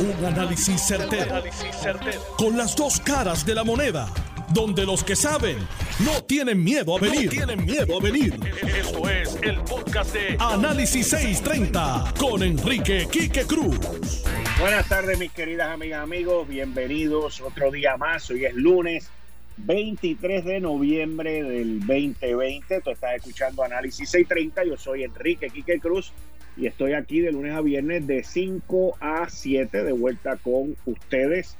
Un análisis certero, Con las dos caras de la moneda. Donde los que saben no tienen miedo a venir. tienen miedo a venir. Esto es el podcast de Análisis 630 con Enrique Quique Cruz. Buenas tardes, mis queridas amigas, amigos. Bienvenidos otro día más. Hoy es lunes 23 de noviembre del 2020. Tú estás escuchando Análisis 630. Yo soy Enrique Quique Cruz y estoy aquí de lunes a viernes de 5 a 7 de vuelta con ustedes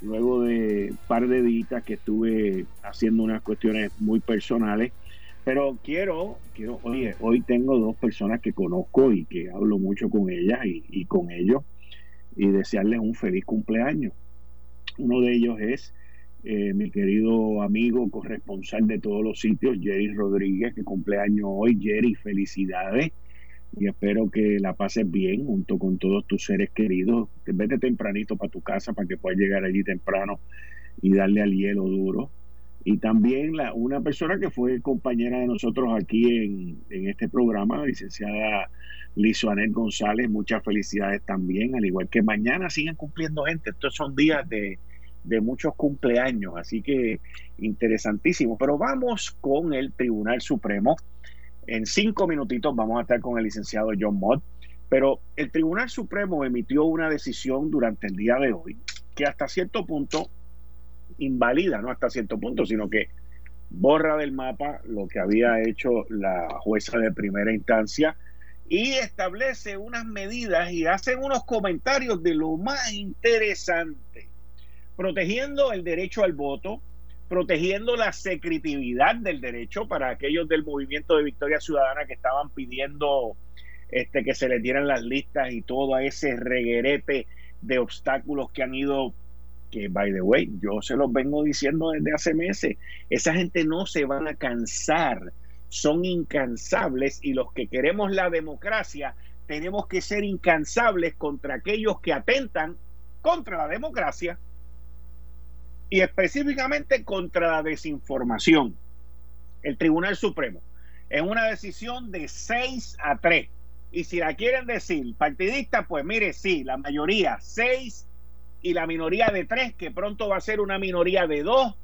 luego de un par de días que estuve haciendo unas cuestiones muy personales pero quiero, quiero, oye, hoy tengo dos personas que conozco y que hablo mucho con ellas y, con ellos y desearles un feliz cumpleaños. Uno de ellos es eh, mi querido amigo corresponsal de todos los sitios, Jerry Rodríguez, que cumpleaños hoy. Jerry, felicidades y espero que la pases bien junto con todos tus seres queridos. Vete tempranito para tu casa para que puedas llegar allí temprano y darle al hielo duro. Y también la, una persona que fue compañera de nosotros aquí en, en este programa, la licenciada Lizuanel González, muchas felicidades también, al igual que mañana siguen cumpliendo gente. Estos son días de, de muchos cumpleaños, así que interesantísimo. Pero vamos con el Tribunal Supremo en cinco minutitos vamos a estar con el licenciado John Mott, pero el Tribunal Supremo emitió una decisión durante el día de hoy que hasta cierto punto invalida, no hasta cierto punto, sino que borra del mapa lo que había hecho la jueza de primera instancia y establece unas medidas y hacen unos comentarios de lo más interesante, protegiendo el derecho al voto, protegiendo la secretividad del derecho para aquellos del movimiento de Victoria Ciudadana que estaban pidiendo este, que se les dieran las listas y todo ese reguerete de obstáculos que han ido, que by the way, yo se los vengo diciendo desde hace meses, esa gente no se van a cansar, son incansables y los que queremos la democracia tenemos que ser incansables contra aquellos que atentan contra la democracia y específicamente contra la desinformación. El Tribunal Supremo, en una decisión de 6 a 3. Y si la quieren decir partidista, pues mire, sí, la mayoría 6 y la minoría de 3, que pronto va a ser una minoría de 2,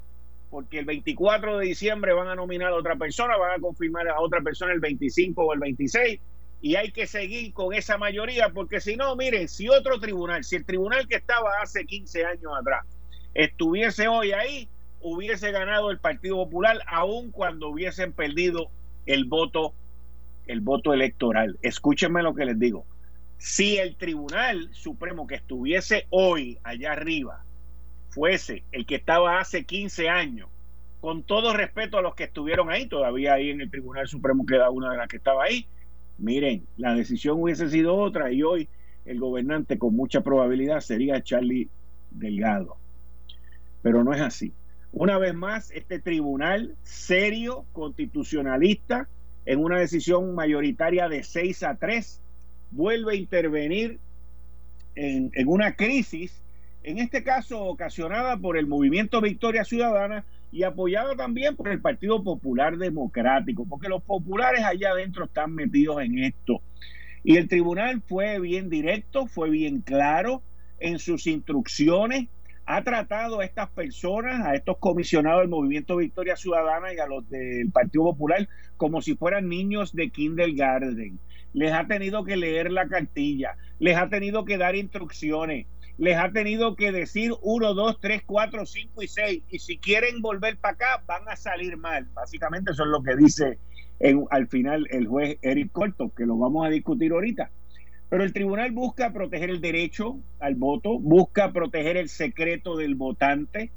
porque el 24 de diciembre van a nominar a otra persona, van a confirmar a otra persona el 25 o el 26, y hay que seguir con esa mayoría, porque si no, miren, si otro tribunal, si el tribunal que estaba hace 15 años atrás, estuviese hoy ahí, hubiese ganado el Partido Popular, aun cuando hubiesen perdido el voto, el voto electoral. Escúchenme lo que les digo. Si el Tribunal Supremo que estuviese hoy allá arriba fuese el que estaba hace 15 años, con todo respeto a los que estuvieron ahí, todavía ahí en el Tribunal Supremo queda una de las que estaba ahí, miren, la decisión hubiese sido otra y hoy el gobernante con mucha probabilidad sería Charlie Delgado pero no es así. Una vez más, este tribunal serio, constitucionalista, en una decisión mayoritaria de 6 a 3, vuelve a intervenir en, una crisis, en este caso ocasionada por el movimiento Victoria Ciudadana y apoyada también por el Partido Popular Democrático, porque los populares allá adentro están metidos en esto. Y el tribunal fue bien directo, fue bien claro en sus instrucciones ha tratado a estas personas, a estos comisionados del Movimiento Victoria Ciudadana y a los del Partido Popular como si fueran niños de kindergarten. Les ha tenido que leer la cartilla, les ha tenido que dar instrucciones, les ha tenido que decir 1, 2, 3, 4, 5 y 6. Y si quieren volver para acá, van a salir mal. Básicamente eso es lo que dice al final el juez Eric Corto, que lo vamos a discutir ahorita. Pero el tribunal busca proteger el derecho al voto, busca proteger el secreto del votante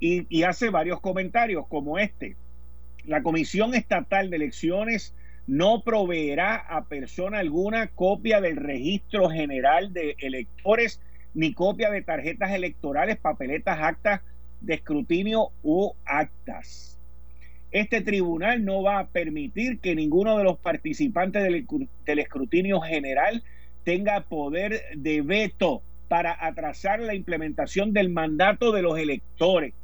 y, hace varios comentarios como este. La Comisión Estatal de Elecciones no proveerá a persona alguna copia del registro general de electores ni copia de tarjetas electorales, papeletas, actas de escrutinio u actas. Este tribunal no va a permitir que ninguno de los participantes del, del escrutinio general tenga poder de veto para atrasar la implementación del mandato de los electores.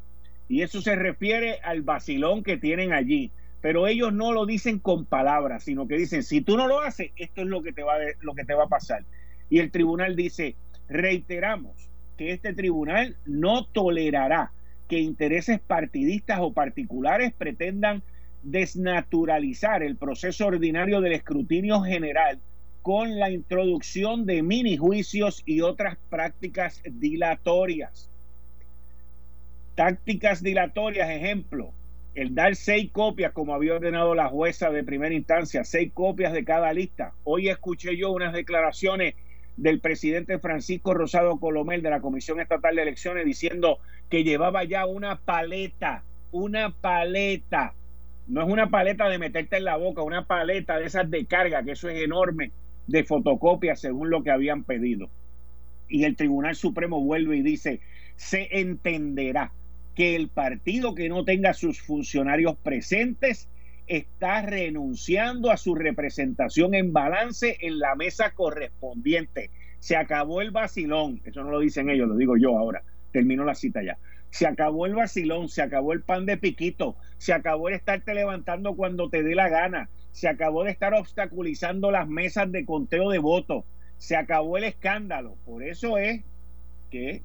Y eso se refiere al vacilón que tienen allí. Pero ellos no lo dicen con palabras, sino que dicen, si tú no lo haces, esto es lo que te va, lo que te va a pasar. Y el tribunal dice, Reiteramos que este tribunal no tolerará que intereses partidistas o particulares pretendan desnaturalizar el proceso ordinario del escrutinio general con la introducción de mini juicios y otras prácticas dilatorias. Tácticas dilatorias, ejemplo, el dar seis copias, como había ordenado la jueza de primera instancia, seis copias de cada lista. Hoy escuché yo unas declaraciones del presidente Francisco Rosado Colomel de la Comisión Estatal de Elecciones diciendo que llevaba ya una paleta, una paleta, no es una paleta de meterte en la boca, una paleta de esas de carga, que eso es enorme, de fotocopias según lo que habían pedido. Y el Tribunal Supremo vuelve y dice, se entenderá que el partido que no tenga sus funcionarios presentes está renunciando a su representación en balance en la mesa correspondiente. Se acabó el vacilón, eso no lo dicen ellos, lo digo yo ahora, termino la cita ya. Se acabó el vacilón, se acabó el pan de piquito, se acabó el estarte levantando cuando te dé la gana, se acabó de estar obstaculizando las mesas de conteo de votos, se acabó el escándalo. Por eso es que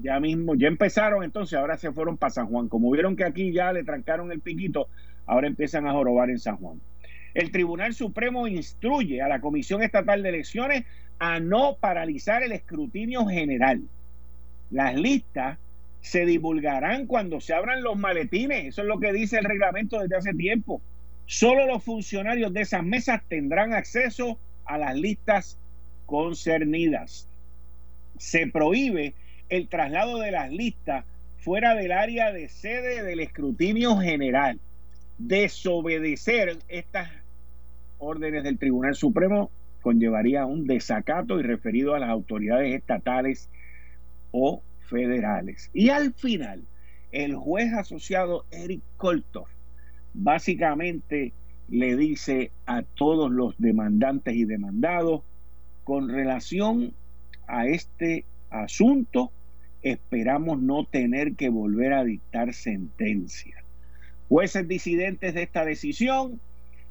ya mismo, ya empezaron entonces, ahora se fueron para San Juan. Como vieron que aquí ya le trancaron el piquito, ahora empiezan a jorobar en San Juan. El Tribunal Supremo instruye a la Comisión Estatal de Elecciones a no paralizar el escrutinio general. Las listas se divulgarán cuando se abran los maletines. Eso es lo que dice el reglamento desde hace tiempo. Solo los funcionarios de esas mesas tendrán acceso a las listas concernidas. Se prohíbe el traslado de las listas fuera del área de sede del escrutinio general. Desobedecer estas órdenes del Tribunal Supremo conllevaría un desacato y referido a las autoridades estatales o federales. Y al final, el juez asociado Eric Koltov básicamente le dice a todos los demandantes y demandados con relación a este asunto, esperamos no tener que volver a dictar sentencia. Jueces disidentes de esta decisión,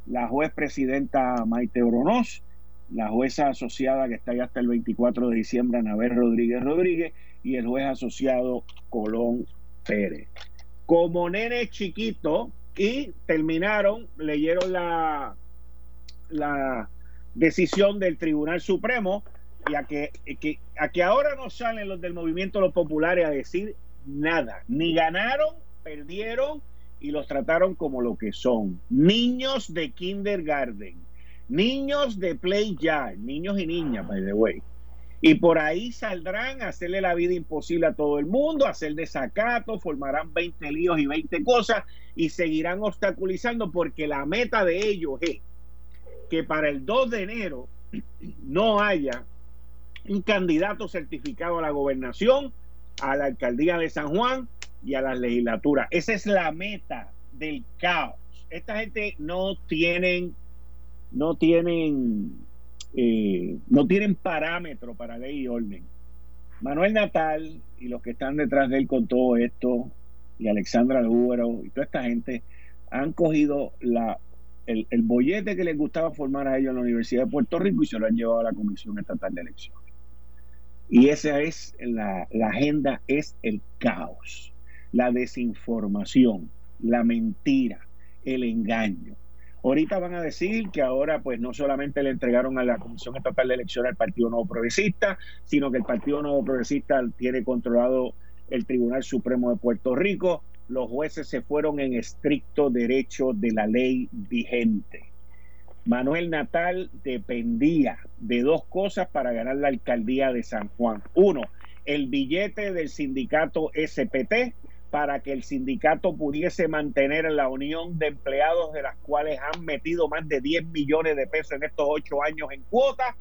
la juez presidenta Maite Oronoz, la jueza asociada que está ahí hasta el 24 de diciembre, Anabel Rodríguez Rodríguez, y el juez asociado Colón Pérez. Como nene chiquito, y terminaron, leyeron la, la decisión del Tribunal Supremo, y a que, a que ahora no salen los del movimiento Los Populares a decir nada, ni ganaron, perdieron y los trataron como lo que son, niños de kindergarten, niños de play yard, niños y niñas, by the way. Y por ahí saldrán a hacerle la vida imposible a todo el mundo, a hacer desacato, formarán 20 líos y 20 cosas y seguirán obstaculizando porque la meta de ellos es que para el 2 de enero no haya un candidato certificado a la gobernación, a la alcaldía de San Juan y a la legislatura. Esa es la meta del caos. Esta gente no tienen, no tienen, eh, no tienen parámetro para ley y orden. Manuel Natal y los que están detrás de él con todo esto, y Alexandra Lúbero y toda esta gente, han cogido el, el bollete que les gustaba formar a ellos en la Universidad de Puerto Rico y se lo han llevado a la Comisión Estatal de Elecciones. Y esa es la agenda, es el caos, la desinformación, la mentira, el engaño. Ahorita van a decir que ahora pues no solamente le entregaron a la Comisión Estatal de Elecciones al Partido Nuevo Progresista, sino que el Partido Nuevo Progresista tiene controlado el Tribunal Supremo de Puerto Rico. Los jueces se fueron en estricto derecho de la ley vigente. Manuel Natal dependía de dos cosas para ganar la alcaldía de San Juan. Uno, el billete del sindicato SPT para que el sindicato pudiese mantener la unión de empleados de las cuales han metido más de 10 millones de pesos en estos ocho años en cuotas,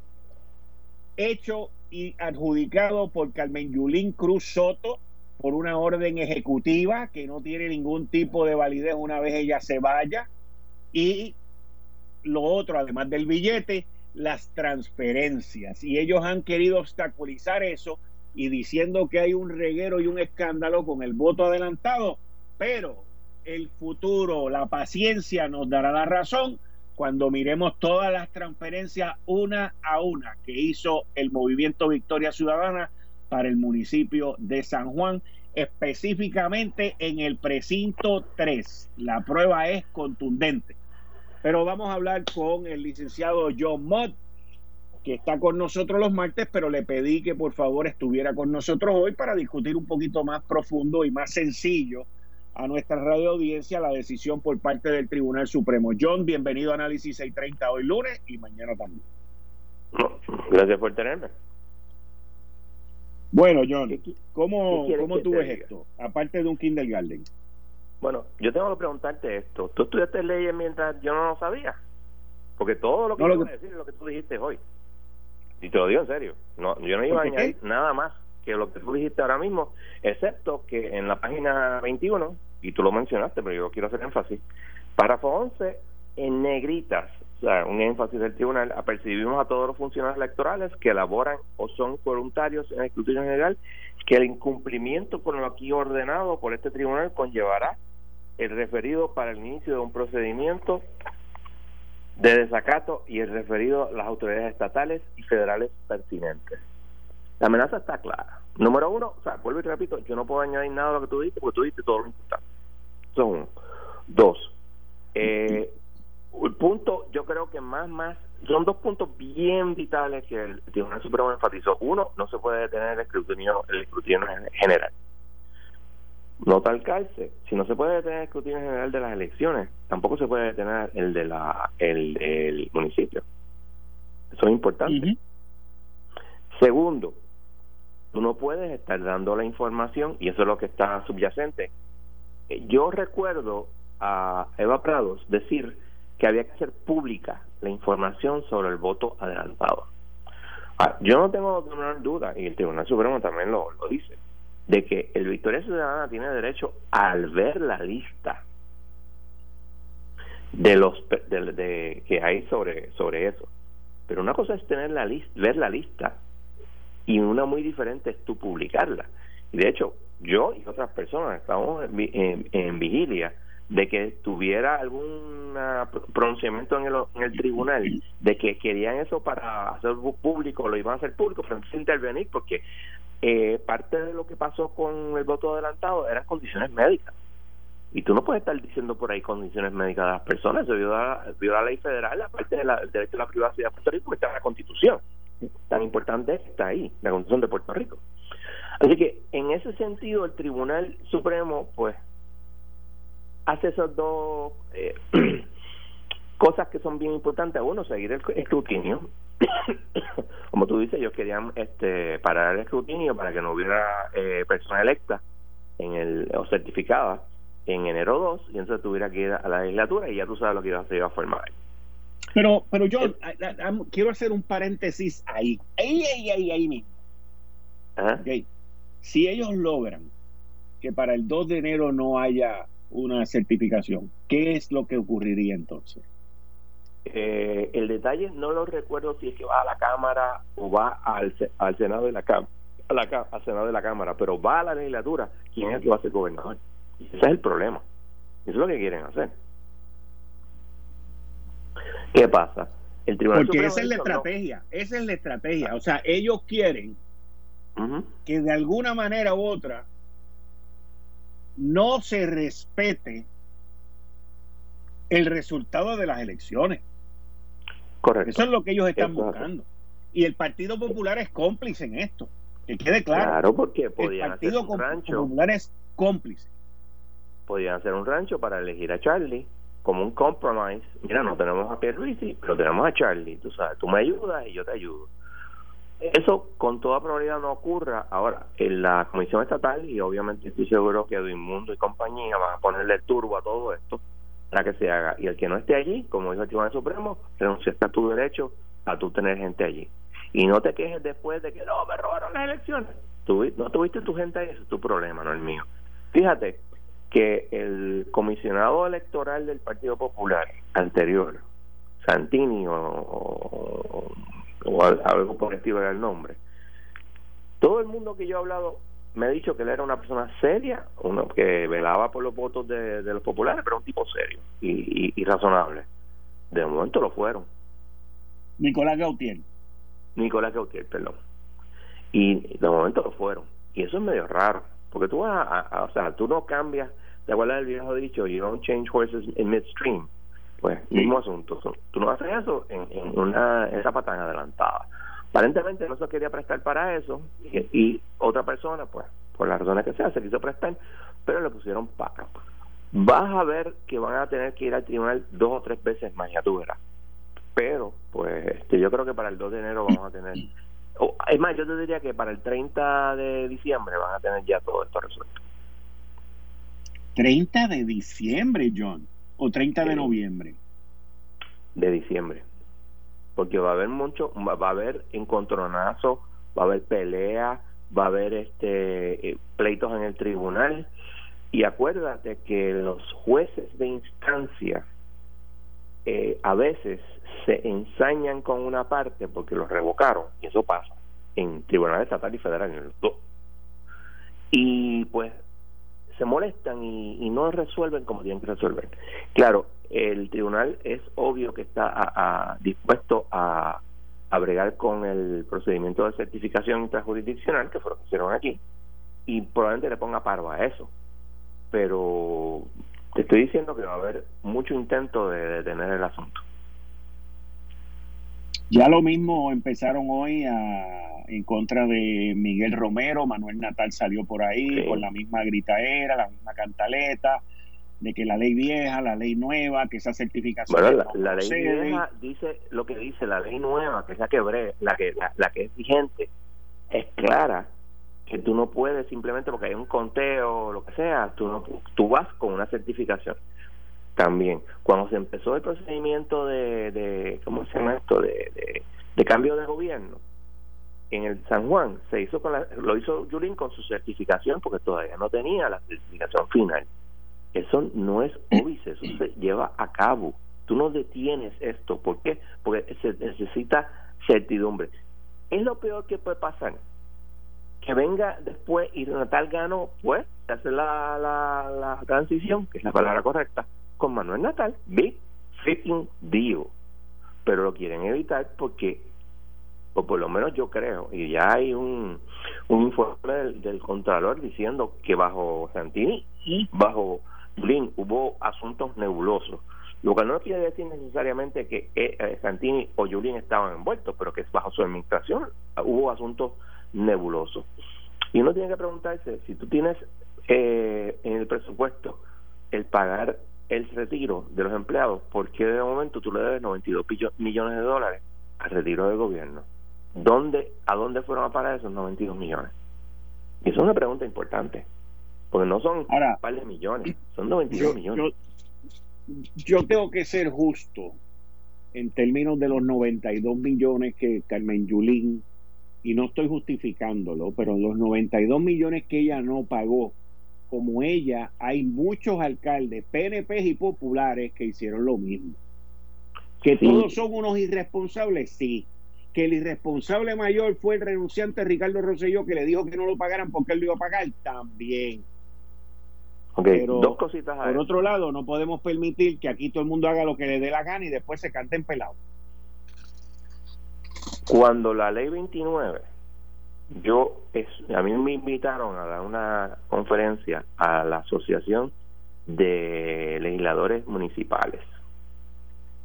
hecho y adjudicado por Carmen Yulín Cruz Soto por una orden ejecutiva que no tiene ningún tipo de validez una vez ella se vaya y lo otro, además del billete, las transferencias. Y ellos han querido obstaculizar eso y diciendo que hay un reguero y un escándalo con el voto adelantado, pero el futuro, la paciencia nos dará la razón cuando miremos todas las transferencias una a una que hizo el movimiento Victoria Ciudadana para el municipio de San Juan, específicamente en el precinto 3. La prueba es contundente. Pero vamos a hablar con el licenciado John Mott, que está con nosotros los martes, pero le pedí que por favor estuviera con nosotros hoy para discutir un poquito más profundo y más sencillo a nuestra radio audiencia la decisión por parte del Tribunal Supremo. John, bienvenido a Análisis 630 hoy lunes y mañana también. Gracias por tenerme. Bueno, John, ¿cómo, ¿cómo tú ves esto? Aparte de un kindergarten. Bueno, yo tengo que preguntarte esto. ¿Tú estudiaste leyes mientras yo no lo sabía? Porque todo lo que no, decir es lo que tú dijiste hoy. Y te lo digo en serio. No, yo no iba a añadir nada más que lo que tú dijiste ahora mismo, excepto que en la página 21, y tú lo mencionaste, pero yo quiero hacer énfasis, párrafo 11, en negritas, o sea, un énfasis del tribunal, apercibimos a todos los funcionarios electorales que elaboran o son voluntarios en el escrutinio general que el incumplimiento con lo aquí ordenado por este tribunal conllevará el referido para el inicio de un procedimiento de desacato y el referido a las autoridades estatales y federales pertinentes. La amenaza está clara. Número uno, o sea, vuelvo y repito, yo no puedo añadir nada a lo que tú dijiste porque tú dijiste todo lo importante. Eso. Dos, eh, el punto, yo creo que más, más, son dos puntos bien vitales que el Tribunal Supremo enfatizó. Uno, no se puede detener el escrutinio, el escrutinio general. No tal calce. Si no se puede detener el escrutinio general de las elecciones, tampoco se puede detener el de la el del municipio. Eso es importante. Segundo, tú no puedes estar dando la información y eso es lo que está subyacente. Yo recuerdo a Eva Prados decir que había que hacer pública la información sobre el voto adelantado. Ah, yo no tengo duda, y el Tribunal Supremo también lo, lo dice, de que el Victoria Ciudadana tiene derecho al ver la lista de los de, que hay sobre sobre eso pero una cosa es tener la lista ver la lista y una muy diferente es tú publicarla y de hecho yo y otras personas estamos en, vigilia de que tuviera algún pronunciamiento en el, en el tribunal de que querían eso para hacer público, lo iban a hacer público, pero entonces intervenir porque eh, parte de lo que pasó con el voto adelantado eran condiciones médicas. Y tú no puedes estar diciendo por ahí condiciones médicas de las personas, eso viola, la ley federal, aparte del derecho a la privacidad de Puerto Rico, que está en la Constitución. Tan importante está ahí, la Constitución de Puerto Rico. Así que en ese sentido el Tribunal Supremo pues hace esas dos eh, cosas que son bien importantes. Uno, seguir el escrutinio. Como tú dices, ellos querían este, parar el escrutinio para que no hubiera eh, persona electa en el, o certificada en enero 2 y entonces tuviera que ir a la legislatura y ya tú sabes lo que iba, se iba a formar. Pero, pero yo quiero hacer un paréntesis ahí, ahí, ahí, ahí, ahí mismo. Si ellos logran que para el 2 de enero no haya una certificación, ¿qué es lo que ocurriría entonces? Eh, el detalle no lo recuerdo si es que va a la Cámara o va al, al Senado de la Cámara, al Senado de la Cámara, pero va a la legislatura, ¿quién es el que va a ser gobernador? Ese es el problema. Eso es lo que quieren hacer. ¿Qué pasa? El Tribunal Porque esa es la estrategia, esa es la estrategia. O sea, ellos quieren que de alguna manera u otra no se respete el resultado de las elecciones. Correcto. Eso es lo que ellos están buscando. Y el Partido Popular es cómplice en esto. Que quede claro. Claro, porque el Partido Popular es cómplice. Podían hacer un rancho para elegir a Charlie como un compromise. Mira, no tenemos a Pierluisi, pero tenemos a Charlie. Tú sabes, tú me ayudas y yo te ayudo. Eso con toda probabilidad no ocurra. Ahora, en la Comisión Estatal, y obviamente estoy seguro que Mundo y compañía van a ponerle turbo a todo esto para que se haga. Y el que no esté allí, como dijo el Tribunal Supremo, renunciaste a tu derecho a tú tener gente allí. Y no te quejes después de que no, me robaron las elecciones. Tú, no tuviste tu gente ahí, ese es tu problema, no el mío. Fíjate que el comisionado electoral del Partido Popular anterior, Santini o o algo por el estilo era el nombre. Todo el mundo que yo he hablado me ha dicho que él era una persona seria, uno que velaba por los votos de, los populares, pero un tipo serio y, razonable. de momento lo fueron. Nicolás Gautier. Nicolás Gautier, perdón. Y de momento lo fueron. Y eso es medio raro, porque tú vas a, o sea, tú no cambias, ¿te acuerdas del viejo dicho? You don't change horses in midstream. Pues, mismo asunto. Tú no haces eso en, en una etapa tan adelantada. Aparentemente no se quería prestar para eso y, otra persona, pues, por las razones que sea, se quiso prestar, pero le pusieron paga. Vas a ver que van a tener que ir al tribunal dos o tres veces más, ya tú verás. Pero, pues, este, yo creo que para el 2 de enero vamos a tener es más, yo te diría que para el 30 de diciembre van a tener ya todo esto resuelto. 30 de diciembre, John, o 30 de noviembre. De diciembre. Porque va a haber mucho, va a haber encontronazo, va a haber pelea, va a haber este eh, pleitos en el tribunal. Y acuérdate que los jueces de instancia eh, a veces se ensañan con una parte porque los revocaron, y eso pasa en tribunales estatal y federal, en los dos. Y pues se molestan y, no resuelven como tienen que resolver. Claro, el tribunal es obvio que está dispuesto a, a bregar con el procedimiento de certificación intrajurisdiccional que fue lo que hicieron aquí y probablemente le ponga paro a eso. Pero te estoy diciendo que va a haber mucho intento de detener el asunto. Ya lo mismo empezaron hoy a, en contra de Miguel Romero, Manuel Natal salió por ahí con la misma gritaera, la misma cantaleta, de que la ley vieja, la ley nueva, que esa certificación... Bueno, la, ley vieja dice lo que dice, la ley nueva, que es la que, la que, la que es vigente, es clara que tú no puedes simplemente porque hay un conteo o lo que sea, tú, no, tú vas con una certificación. También, cuando se empezó el procedimiento de, de ¿cómo se llama esto? De, de, cambio de gobierno, en el San Juan se hizo con la, lo hizo Yulín con su certificación porque todavía no tenía la certificación final. Eso no es óbice, eso se lleva a cabo. Tú no detienes esto. ¿Por qué? Porque se necesita certidumbre. Es lo peor que puede pasar que venga después y Natal ganó, pues se hace la, la, la transición, que es la palabra correcta, con Manuel Natal. Big freaking deal. Pero lo quieren evitar porque, o por lo menos yo creo, y ya hay un, un informe del, Contralor diciendo que bajo Santini y bajo Blin hubo asuntos nebulosos. Lo que no quiere decir necesariamente que eh, eh, Santini o Julín estaban envueltos, pero que bajo su administración hubo asuntos nebuloso. Y uno tiene que preguntarse, si tú tienes eh, en el presupuesto el pagar el retiro de los empleados, ¿por qué de momento tú le debes 92 millones de dólares al retiro del gobierno? ¿Dónde, ¿A dónde fueron a parar esos 92 millones? Y eso es una pregunta importante, porque no son un par de millones, son 92 millones. yo tengo que ser justo en términos de los 92 millones que Carmen Yulín y no estoy justificándolo, pero los 92 millones que ella no pagó, como ella, hay muchos alcaldes, PNP y populares que hicieron lo mismo. Que todos son unos irresponsables, sí. Que el irresponsable mayor fue el renunciante Ricardo Rosselló que le dijo que no lo pagaran porque él lo iba a pagar, también. pero dos cositas por otro lado, no podemos permitir que aquí todo el mundo haga lo que le dé la gana y después se canten pelados. Cuando la ley 29, yo, a mí me invitaron a dar una conferencia a la Asociación de Legisladores Municipales.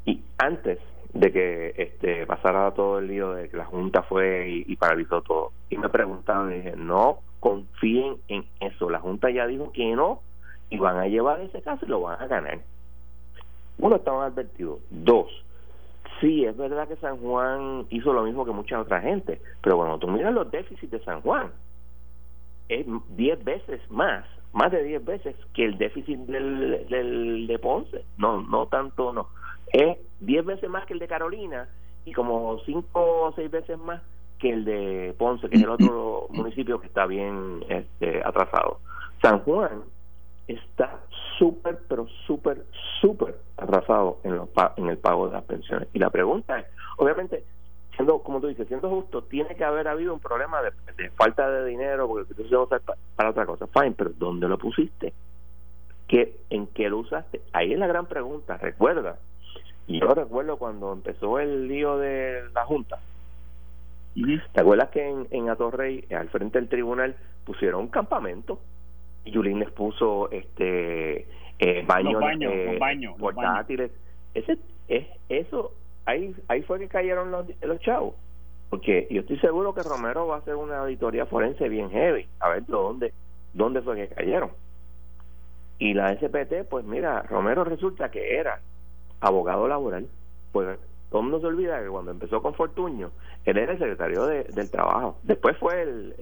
Y antes de que este pasara todo el lío de que la Junta fue y, paralizó todo, y me preguntaban, dije, no confíen en eso, la Junta ya dijo que no, y van a llevar ese caso y lo van a ganar. Uno, estaban advertidos. Dos, Sí, es verdad que San Juan hizo lo mismo que mucha otra gente, pero cuando tú miras los déficits de San Juan, es 10 veces más, más de 10 veces que el déficit del, del, de Ponce. No, no tanto, no. Es 10 veces más que el de Carolina y como 5 o 6 veces más que el de Ponce, que es el otro municipio que está bien este, atrasado. San Juan está súper, pero súper, súper atrasado en, los, en el pago de las pensiones. Y la pregunta es, obviamente, siendo, como tú dices, siendo justo, tiene que haber habido un problema de, falta de dinero, porque tú se usar para, otra cosa. Fine, pero ¿dónde lo pusiste? ¿Qué, ¿En qué lo usaste? Ahí es la gran pregunta. Recuerda Y yo recuerdo cuando empezó el lío de la Junta. ¿Te acuerdas que en, en Atorrey, al frente del tribunal, pusieron un campamento? Yulín les puso este eh, baños, eh, portátiles. Ese, es, eso, ahí, ahí fue que cayeron los, los chavos. Porque yo estoy seguro que Romero va a hacer una auditoría forense bien heavy, a ver dónde, dónde fue que cayeron. Y la SPT, pues mira, Romero resulta que era abogado laboral. Pues todo el mundo se olvida que cuando empezó con Fortuño, él era el secretario de, del Trabajo. Después fue el,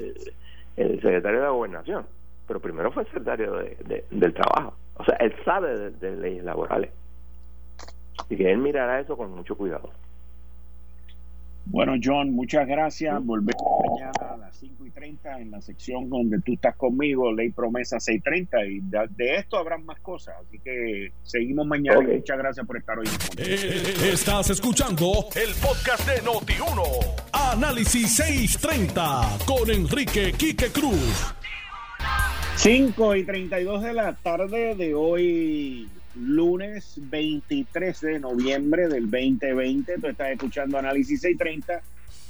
el, secretario de la Gobernación. Pero primero fue el secretario de, del Trabajo. O sea, él sabe de leyes laborales. Y que él mirará eso con mucho cuidado. Bueno, John, muchas gracias. Volvemos mañana a las 5 y 30 en la sección donde tú estás conmigo, Ley Promesa 630. Y de, esto habrán más cosas. Así que seguimos mañana. muchas gracias por estar hoy. Eh, estás escuchando el podcast de Noti1. Análisis 630 con Enrique Quique Cruz. 5 y 32 de la tarde de hoy lunes 23 de noviembre del 2020. Tú estás escuchando Análisis 630.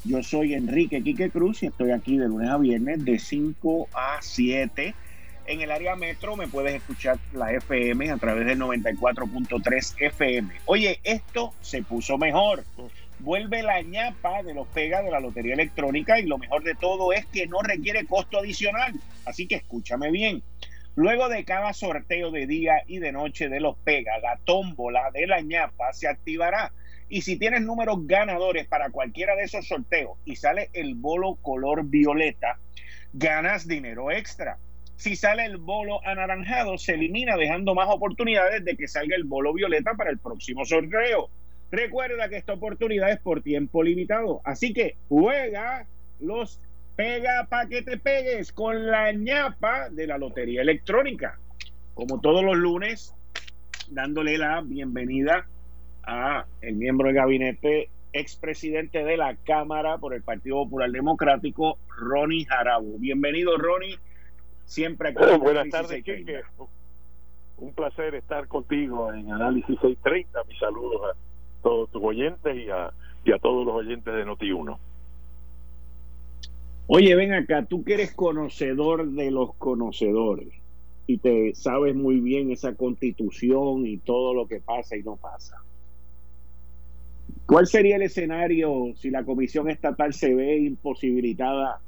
Yo soy Enrique Quique Cruz y estoy aquí de lunes a viernes de 5 a 7. En el área metro me puedes escuchar la FM a través del 94.3 FM. Oye, esto se puso mejor. Vuelve la ñapa de los pega de la Lotería Electrónica y lo mejor de todo es que no requiere costo adicional. Así que escúchame bien. Luego de cada sorteo de día y de noche de los Pega, la tómbola de la ñapa se activará. Y si tienes números ganadores para cualquiera de esos sorteos y sale el bolo color violeta, ganas dinero extra. Si sale el bolo anaranjado, se elimina dejando más oportunidades de que salga el bolo violeta para el próximo sorteo. Recuerda que esta oportunidad es por tiempo limitado, así que juega los Pega para que te pegues con la ñapa de la Lotería Electrónica. Como todos los lunes, dándole la bienvenida a el miembro del gabinete, expresidente de la Cámara por el Partido Popular Democrático, Ronnie Jarabo. Bienvenido, Ronnie. Siempre aquí. buenas tardes, Quique. Un placer estar contigo en Análisis 630. Mis saludos a todos tus oyentes y a, y a todos los oyentes de Noti1. Oye, ven acá, tú que eres conocedor de los conocedores y te sabes muy bien esa constitución y todo lo que pasa y no pasa. ¿Cuál sería el escenario si la comisión estatal se ve imposibilitada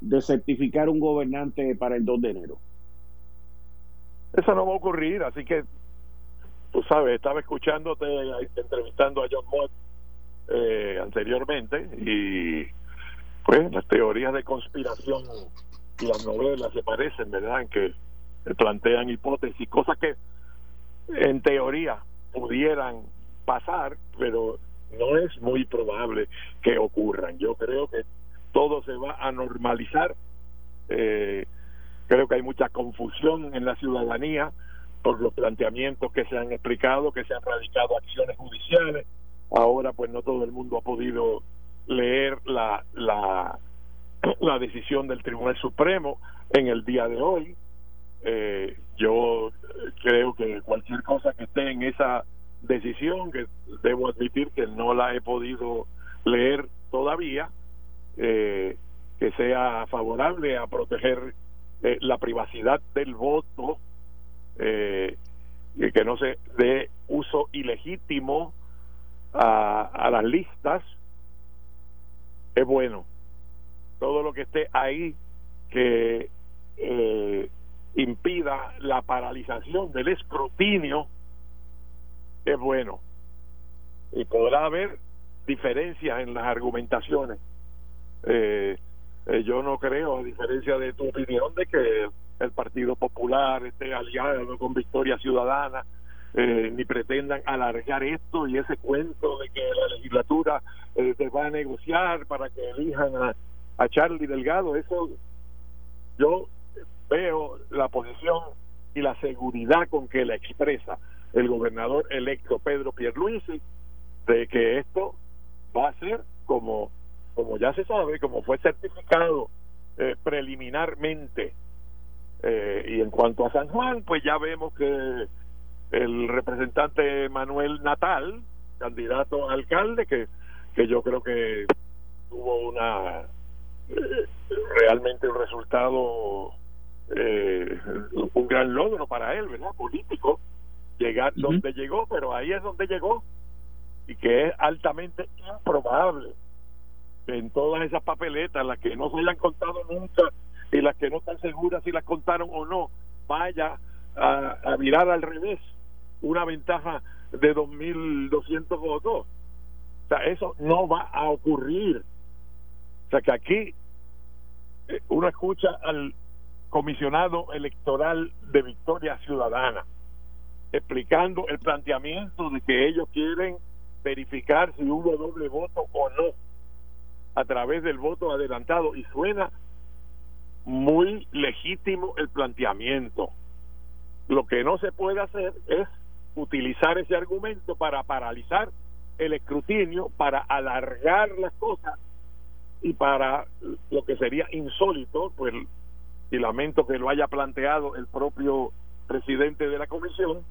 de certificar un gobernante para el 2 de enero? Eso no va a ocurrir, así que tú sabes, estaba escuchándote, entrevistando a John Mott eh, anteriormente y pues las teorías de conspiración y las novelas se parecen, ¿verdad? En que plantean hipótesis, cosas que en teoría pudieran pasar, pero no es muy probable que ocurran. Yo creo que todo se va a normalizar. Eh, creo que hay mucha confusión en la ciudadanía por los planteamientos que se han explicado, que se han radicado acciones judiciales. Ahora, pues no todo el mundo ha podido leer la, la, decisión del Tribunal Supremo en el día de hoy. Eh, yo creo que cualquier cosa que esté en esa decisión, que debo admitir que no la he podido leer todavía, eh, que sea favorable a proteger eh, la privacidad del voto, eh, que no se dé uso ilegítimo a, a las listas, es bueno. Todo lo que esté ahí que eh, impida la paralización del escrutinio es bueno. Y podrá haber diferencias en las argumentaciones. Eh, eh, yo no creo, a diferencia de tu opinión, de que el Partido Popular esté aliado con Victoria Ciudadana eh, ni pretendan alargar esto y ese cuento de que la legislatura eh, se va a negociar para que elijan a, a Charlie Delgado. Eso yo veo la posición y la seguridad con que la expresa el gobernador electo Pedro Pierluisi de que esto va a ser como como ya se sabe, como fue certificado eh, preliminarmente. y en cuanto a San Juan, pues ya vemos que el representante Manuel Natal, candidato a alcalde, que, que yo creo que tuvo una eh, realmente un resultado, eh, un gran logro para él, ¿verdad? Político, llegar donde llegó, pero ahí es donde llegó y que es altamente improbable en todas esas papeletas, las que no se hayan contado nunca y las que no están seguras si las contaron o no, vaya a, a al revés una ventaja de 2.200 votos. O sea, eso no va a ocurrir. O sea, que aquí eh, uno escucha al comisionado electoral de Victoria Ciudadana explicando el planteamiento de que ellos quieren verificar si hubo doble voto o no a través del voto adelantado y suena muy legítimo el planteamiento. Lo que no se puede hacer es utilizar ese argumento para paralizar el escrutinio, para alargar las cosas y para lo que sería insólito, pues y lamento que lo haya planteado el propio presidente de la comisión,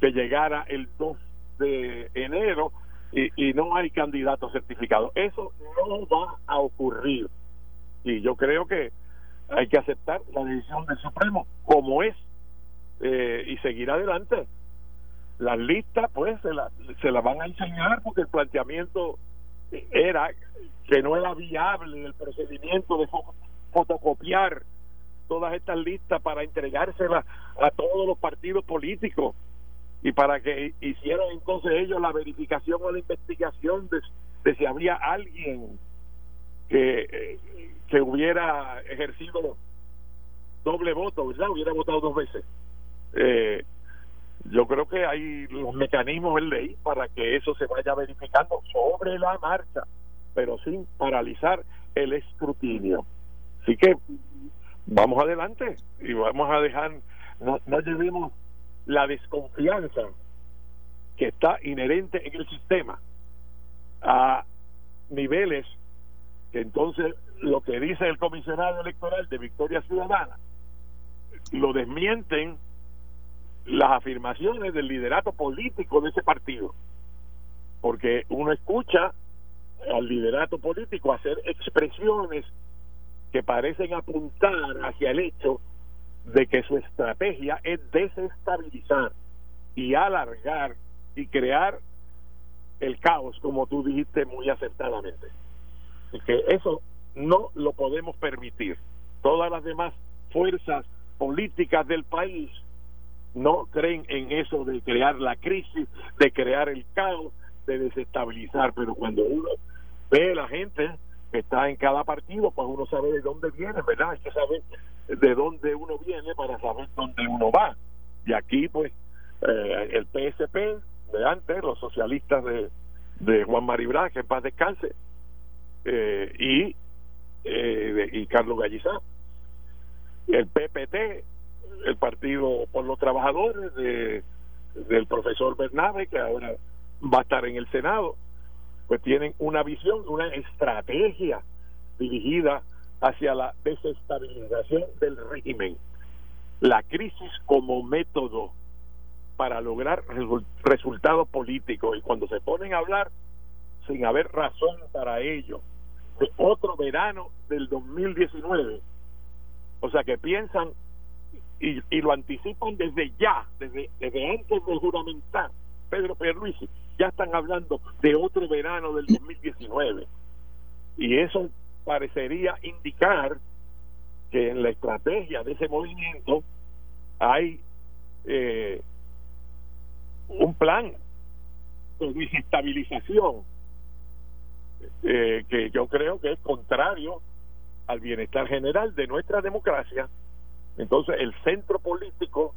que llegara el 2 de enero y, y no hay candidato certificado. Eso no va a ocurrir. Y yo creo que hay que aceptar la decisión del Supremo como es eh, y seguir adelante. Las listas, pues, se las se la van a enseñar porque el planteamiento era que no era viable el procedimiento de fotocopiar todas estas listas para entregárselas a todos los partidos políticos y para que hicieran entonces ellos la verificación o la investigación de, si había alguien que, que hubiera ejercido doble voto, ¿verdad? Hubiera votado dos veces. Eh, yo creo que hay los mecanismos en ley para que eso se vaya verificando sobre la marcha, pero sin paralizar el escrutinio. Así que vamos adelante y vamos a dejar, no, no llevemos la desconfianza que está inherente en el sistema a niveles que entonces lo que dice el comisionado electoral de Victoria Ciudadana lo desmienten las afirmaciones del liderato político de ese partido. Porque uno escucha al liderato político hacer expresiones que parecen apuntar hacia el hecho de que su estrategia es desestabilizar y alargar y crear el caos, como tú dijiste muy acertadamente. Y que eso no lo podemos permitir. Todas las demás fuerzas políticas del país no creen en eso de crear la crisis, de crear el caos, de desestabilizar, pero cuando uno ve a la gente que está en cada partido, pues uno sabe de dónde viene, ¿verdad? Hay que saber de dónde uno viene para saber dónde uno va. Y aquí, pues, eh, el PSP de antes, los socialistas de, de Juan Maribra, que en paz descanse, eh, y, eh, y Carlos Gallizá. El PPT, el Partido por los Trabajadores, de, del profesor Bernabe, que ahora va a estar en el Senado, pues tienen una visión, una estrategia dirigida hacia la desestabilización del régimen. La crisis como método para lograr resultados políticos. Y cuando se ponen a hablar, sin haber razón para ello, de otro verano del 2019, o sea que piensan y, y lo anticipan desde ya, desde, desde antes de juramentar Pedro Pierluisi, ya están hablando de otro verano del 2019. Y eso parecería indicar que en la estrategia de ese movimiento hay eh, un plan de desestabilización eh, que yo creo que es contrario al bienestar general de nuestra democracia. Entonces el centro político,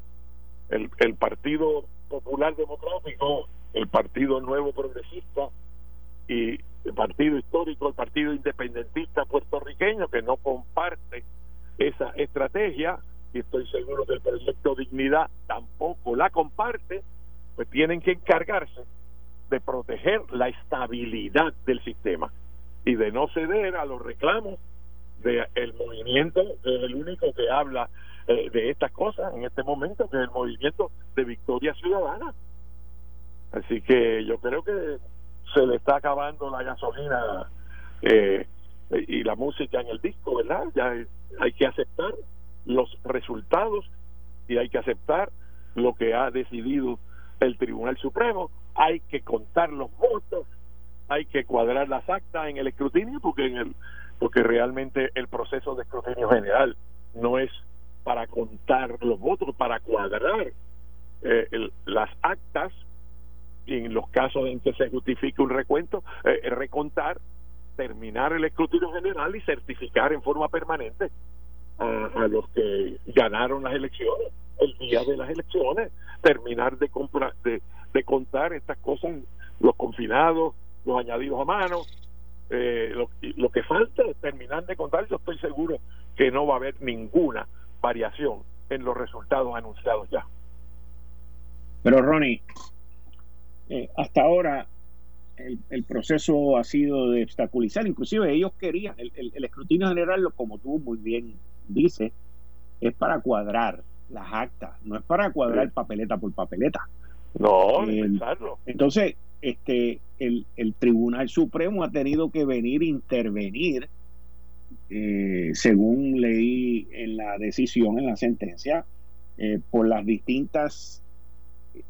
el, el Partido Popular Democrático, el Partido Nuevo Progresista y el partido histórico, el partido independentista puertorriqueño, que no comparte esa estrategia, y estoy seguro que el proyecto Dignidad tampoco la comparte, pues tienen que encargarse de proteger la estabilidad del sistema y de no ceder a los reclamos del movimiento, que es el único que habla eh, de estas cosas en este momento, que es el movimiento de Victoria Ciudadana. Así que yo creo que se le está acabando la gasolina eh, y la música en el disco, ¿verdad? Ya hay que aceptar los resultados y hay que aceptar lo que ha decidido el Tribunal Supremo. Hay que contar los votos, hay que cuadrar las actas en el escrutinio, porque en el porque realmente el proceso de escrutinio general no es para contar los votos, para cuadrar eh, las actas y en los casos en que se justifique un recuento, eh, recontar, terminar el escrutinio general y certificar en forma permanente a, los que ganaron las elecciones el día de las elecciones, terminar de, comprar, de, contar estas cosas, los confinados, los añadidos a mano, eh, lo, que falta terminar de contar. Yo estoy seguro que no va a haber ninguna variación en los resultados anunciados ya. Pero Ronnie, eh, hasta ahora el, proceso ha sido de obstaculizar, inclusive ellos querían, el, el, escrutinio general, como tú muy bien dices, es para cuadrar las actas, no es para cuadrar papeleta por papeleta. No, eh, entonces, este, el, el, Tribunal Supremo ha tenido que venir a intervenir, eh, según leí en la decisión, en la sentencia, eh, por las distintas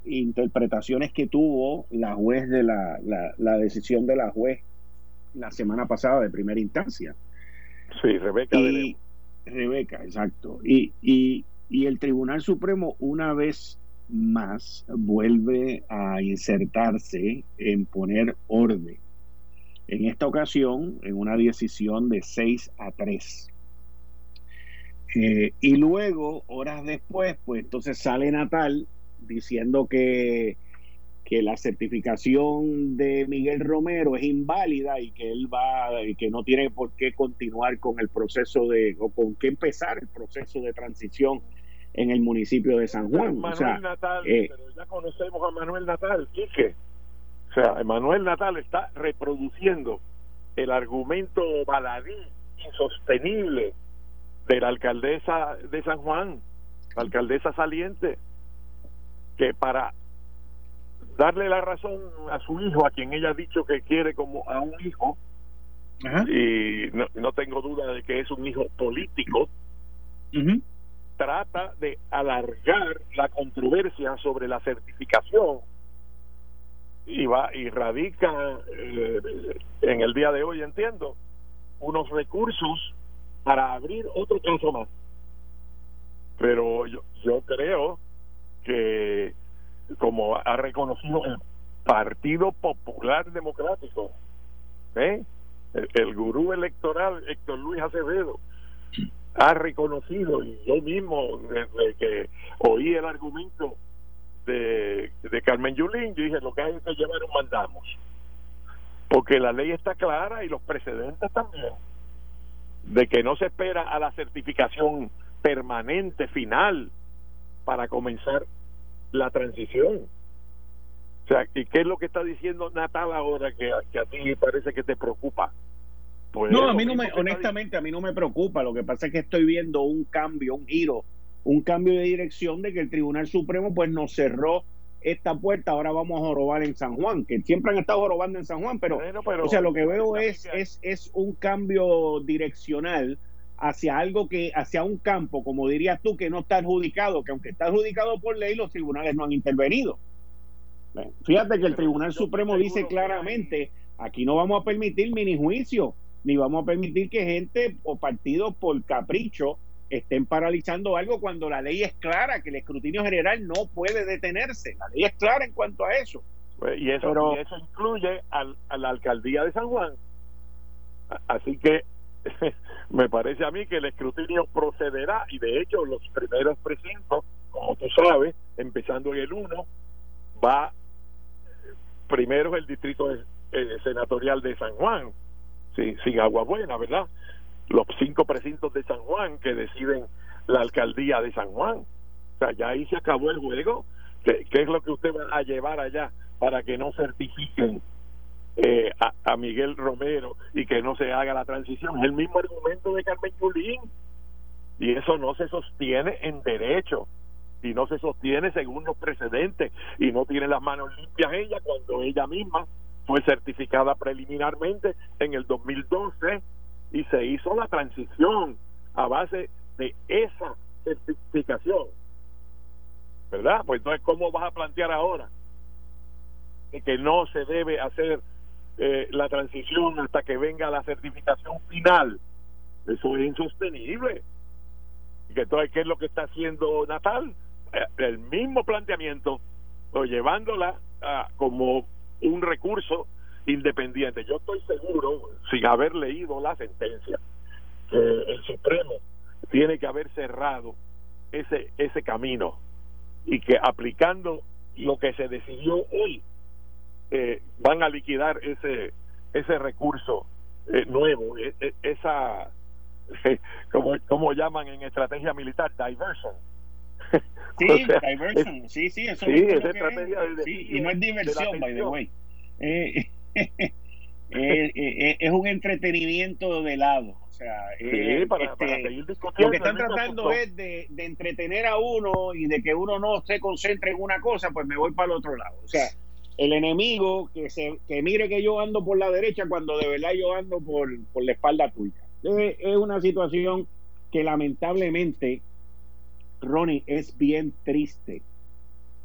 interpretaciones que tuvo la juez de la, la, decisión de la juez la semana pasada de primera instancia. Sí, Rebeca. Y, Rebeca, exacto. Y, y, y el Tribunal Supremo, una vez más vuelve a insertarse en poner orden. En esta ocasión, en una decisión de 6 a 3. Eh, y luego, horas después, pues entonces sale Natal diciendo que, que la certificación de Miguel Romero es inválida y que él va, y que no tiene por qué continuar con el proceso de, o con qué empezar el proceso de transición en el municipio de San Juan. Manuel Natal, eh, pero ya conocemos a Manuel Natal, Quique. O sea, Manuel Natal está reproduciendo el argumento baladí, insostenible de la alcaldesa de San Juan, la alcaldesa saliente, que para darle la razón a su hijo, a quien ella ha dicho que quiere como a un hijo, y no, tengo duda de que es un hijo político, trata de alargar la controversia sobre la certificación y va y radica eh, en el día de hoy entiendo unos recursos para abrir otro caso más pero yo, yo creo que como ha reconocido el Partido Popular Democrático ¿eh? el, el gurú electoral Héctor Luis Acevedo ha reconocido, y yo mismo, desde que oí el argumento de, de Carmen Yulín, yo dije, lo que hay que llevar un mandamos. Porque la ley está clara y los precedentes también, de que no se espera a la certificación permanente final para comenzar la transición. O sea, ¿y qué es lo que está diciendo Natal ahora que, que a ti parece que te preocupa? Pues, no, a mí no me, honestamente, a mí no me preocupa. Lo que pasa es que estoy viendo un cambio, un giro, un cambio de dirección de que el Tribunal Supremo pues nos cerró esta puerta, ahora vamos a robar en San Juan, que siempre han estado robando en San Juan, pero, o sea, lo que veo es, es, es un cambio direccional hacia algo que, hacia un campo, como dirías tú, que no está adjudicado, que aunque está adjudicado por ley, los tribunales no han intervenido. Fíjate que el Tribunal Supremo dice claramente, aquí no vamos a permitir mini juicio ni vamos a permitir que gente o partidos por capricho estén paralizando algo cuando la ley es clara, que el escrutinio general no puede detenerse. La ley es clara en cuanto a eso. Pues, y, eso eso incluye a la alcaldía de San Juan. Así que me parece a mí que el escrutinio procederá y de hecho los primeros precintos, como tú sabes, empezando en el 1, va primero el distrito eh, senatorial de San Juan, sin, agua buena, ¿verdad? Los cinco precintos de San Juan que deciden la alcaldía de San Juan. O sea, ya ahí se acabó el juego. ¿Qué, es lo que usted va a llevar allá para que no certifiquen eh, a, Miguel Romero y que no se haga la transición? Es el mismo argumento de Carmen Yulín. Y eso no se sostiene en derecho y no se sostiene según los precedentes y no tiene las manos limpias ella cuando ella misma fue certificada preliminarmente en el 2012 y se hizo la transición a base de esa certificación. ¿Verdad? Pues entonces, ¿cómo vas a plantear ahora que no se debe hacer eh, la transición hasta que venga la certificación final? Eso es insostenible. Y que entonces, ¿qué es lo que está haciendo Natal? Eh, el mismo planteamiento, o llevándola como un recurso independiente. Yo estoy seguro, sin haber leído la sentencia, que el Supremo tiene que haber cerrado ese ese camino y que aplicando lo que se decidió hoy eh, van a liquidar ese ese recurso eh, nuevo e, e, esa como como llaman en estrategia militar diversion. Sí diversion sí sí eso sí, es estrategia De, sí, y no es diversión by the way. Eh, es un entretenimiento de lado o sea, eh, para, este, lo que están tratando es de, entretener a uno y de que uno no se concentre en una cosa, pues me voy para el otro lado. O sea, el enemigo que se que mire que yo ando por la derecha cuando de verdad yo ando por, la espalda tuya. Es una situación que lamentablemente, Ronnie, es bien triste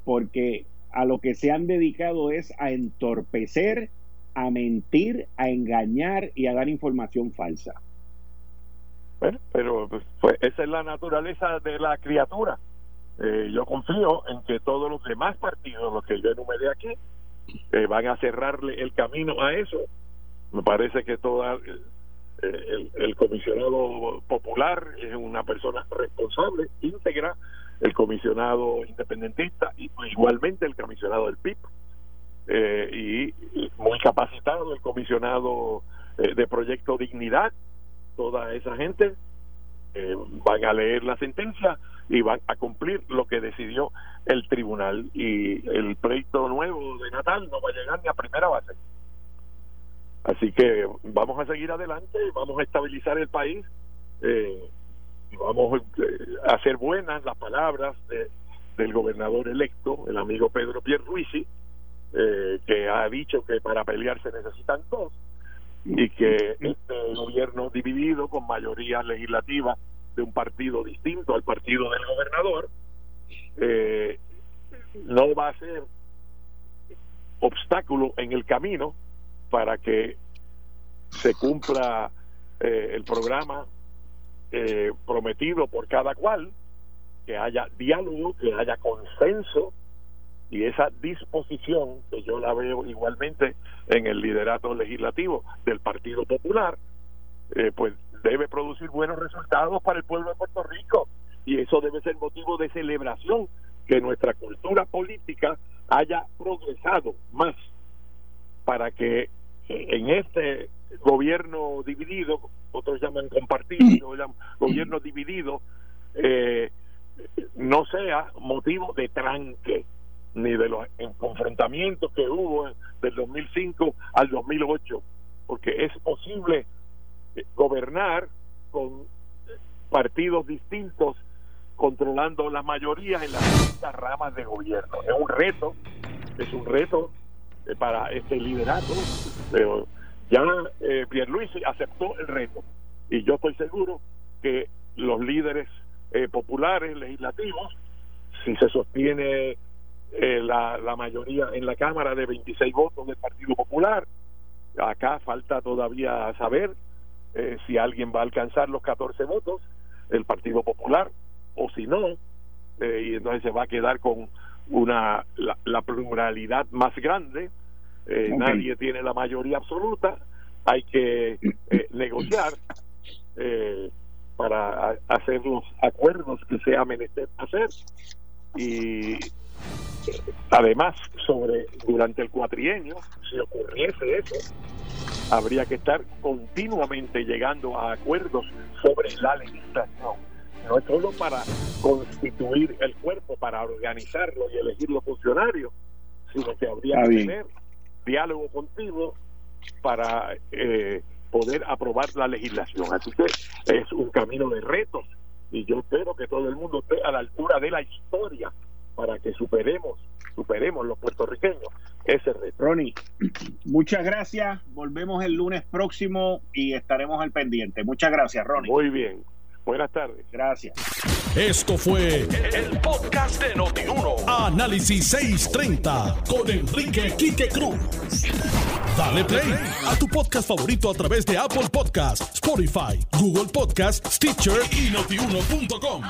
porque a lo que se han dedicado es a entorpecer, a mentir, a engañar y a dar información falsa. Bueno, pero pues, pues, esa es la naturaleza de la criatura. Eh, yo confío en que todos los demás partidos, los que yo enumeré aquí, eh, van a cerrarle el camino a eso. Me parece que toda eh, el, comisionado popular es una persona responsable, íntegra, el comisionado independentista y igualmente el comisionado del PIB y muy capacitado el comisionado de Proyecto Dignidad toda esa gente eh, van a leer la sentencia y van a cumplir lo que decidió el tribunal y el pleito nuevo de Natal no va a llegar ni a primera base. Así que vamos a seguir adelante, vamos a estabilizar el país eh, y vamos eh, a hacer buenas las palabras del gobernador electo, el amigo Pedro Pierluisi, eh, que ha dicho que para pelear se necesitan dos y que este gobierno dividido con mayoría legislativa de un partido distinto al partido del gobernador eh, no va a ser obstáculo en el camino para que se cumpla eh, el programa eh, prometido por cada cual, que haya diálogo, que haya consenso y esa disposición que yo la veo igualmente en el liderato legislativo del Partido Popular eh, pues debe producir buenos resultados para el pueblo de Puerto Rico y eso debe ser motivo de celebración que nuestra cultura política haya progresado más para que en este gobierno dividido otros llaman compartido llaman gobierno dividido eh, no sea motivo de tranque ni de los confrontamientos que hubo del 2005 al 2008, porque es posible eh, gobernar con partidos distintos controlando las mayorías en las distintas ramas de gobierno. Es un reto, es un reto eh, para este liderato, pero ya eh, Pierluisi aceptó el reto y yo estoy seguro que los líderes eh, populares, legislativos, si se sostiene eh, la, la mayoría en la Cámara de 26 votos del Partido Popular. Acá falta todavía saber eh, si alguien va a alcanzar los 14 votos, el Partido Popular, o si no, eh, y entonces se va a quedar con una la, pluralidad más grande. Nadie tiene la mayoría absoluta, hay que negociar para hacer los acuerdos que sea menester hacer y Además, sobre durante el cuatrienio, si ocurriese eso, habría que estar continuamente llegando a acuerdos sobre la legislación. No es solo para constituir el cuerpo, para organizarlo y elegir los funcionarios, sino que habría que tener diálogo contigo para eh, poder aprobar la legislación. Así que es un camino de retos y yo espero que todo el mundo esté a la altura de la historia para que superemos, superemos los puertorriqueños ese reto. Ronnie, muchas gracias. Volvemos el lunes próximo y estaremos al pendiente. Muchas gracias, Ronnie. Muy bien. Buenas tardes. Gracias. Esto fue el, podcast de Notiuno. Análisis 630 con Enrique Quique Cruz. Dale play a tu podcast favorito a través de Apple Podcasts, Spotify, Google Podcasts, Stitcher y notiuno.com.